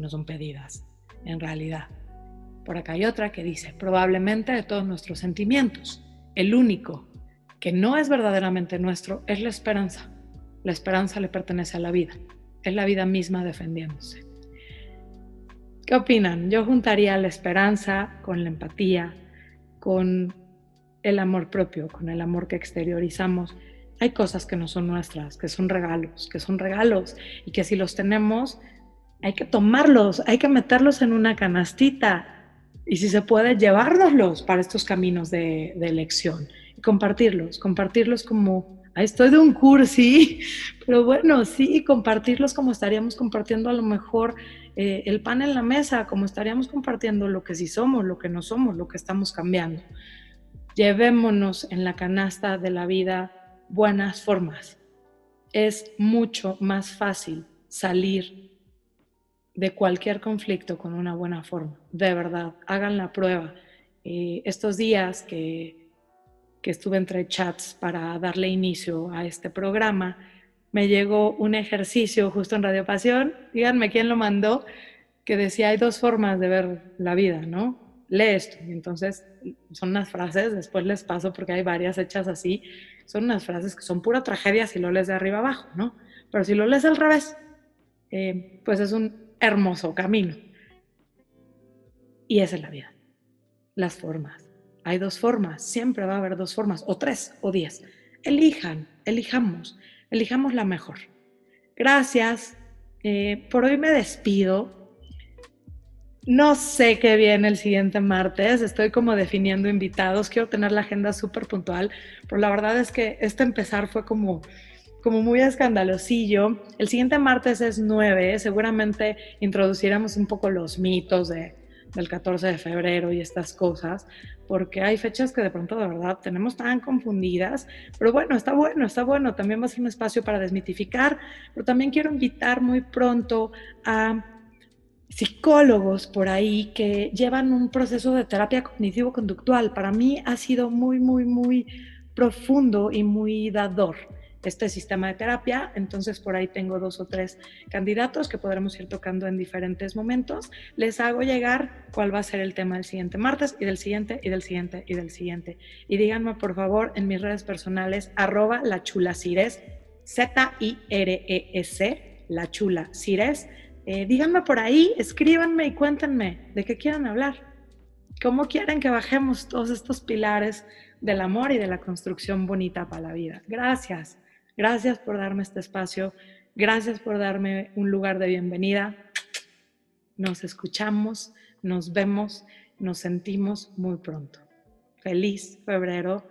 no son pedidas, en realidad. Por acá hay otra que dice, probablemente de todos nuestros sentimientos, el único que no es verdaderamente nuestro es la esperanza. La esperanza le pertenece a la vida, es la vida misma defendiéndose. ¿Qué opinan? Yo juntaría la esperanza con la empatía, con el amor propio, con el amor que exteriorizamos. Hay cosas que no son nuestras, que son regalos, que son regalos y que si los tenemos, hay que tomarlos, hay que meterlos en una canastita y si se puede, llevárnoslos para estos caminos de, elección y compartirlos, compartirlos como, estoy de un cursi, pero bueno, sí, compartirlos como estaríamos compartiendo a lo mejor eh, el pan en la mesa, como estaríamos compartiendo lo que sí somos, lo que no somos, lo que estamos cambiando. Llevémonos en la canasta de la vida buenas formas. Es mucho más fácil salir de cualquier conflicto con una buena forma. De verdad, hagan la prueba. Eh, estos días que, que estuve entre chats para darle inicio a este programa, me llegó un ejercicio justo en Radio Pasión, díganme quién lo mandó, que decía hay dos formas de ver la vida, ¿no? Lee esto. Y entonces son unas frases, después les paso porque hay varias hechas así, son unas frases que son pura tragedia si lo lees de arriba abajo, ¿no? Pero si lo lees al revés, eh, pues es un hermoso camino. Y esa es la vida. Las formas. Hay dos formas, siempre va a haber dos formas, o tres, o diez. Elijan, elijamos elijamos la mejor. Gracias. Eh, por hoy me despido. No sé qué viene el siguiente martes, estoy como definiendo invitados, quiero tener la agenda súper puntual, pero la verdad es que este empezar fue como, como muy escandalosillo. El siguiente martes es 9, seguramente introduciremos un poco los mitos de, del 14 de febrero y estas cosas, porque hay fechas que de pronto de verdad tenemos tan confundidas, pero bueno, está bueno, está bueno, también va a ser un espacio para desmitificar, pero también quiero invitar muy pronto a psicólogos por ahí que llevan un proceso de terapia cognitivo-conductual. Para mí ha sido muy, muy, muy profundo y muy dador este sistema de terapia. Entonces por ahí tengo dos o tres candidatos que podremos ir tocando en diferentes momentos. Les hago llegar cuál va a ser el tema del siguiente martes y del siguiente y del siguiente y del siguiente. Y díganme por favor en mis redes personales arroba la chula Cires, Z-I-R-E-S, la chula Cires. Eh, díganme por ahí, escríbanme y cuéntenme de qué quieren hablar. ¿Cómo quieren que bajemos todos estos pilares del amor y de la construcción bonita para la vida? Gracias. Gracias por darme este espacio. Gracias por darme un lugar de bienvenida. Nos escuchamos, nos vemos, nos sentimos muy pronto. Feliz febrero,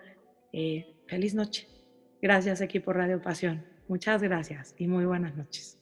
eh, feliz noche. Gracias equipo Radio Pasión. Muchas gracias y muy buenas noches.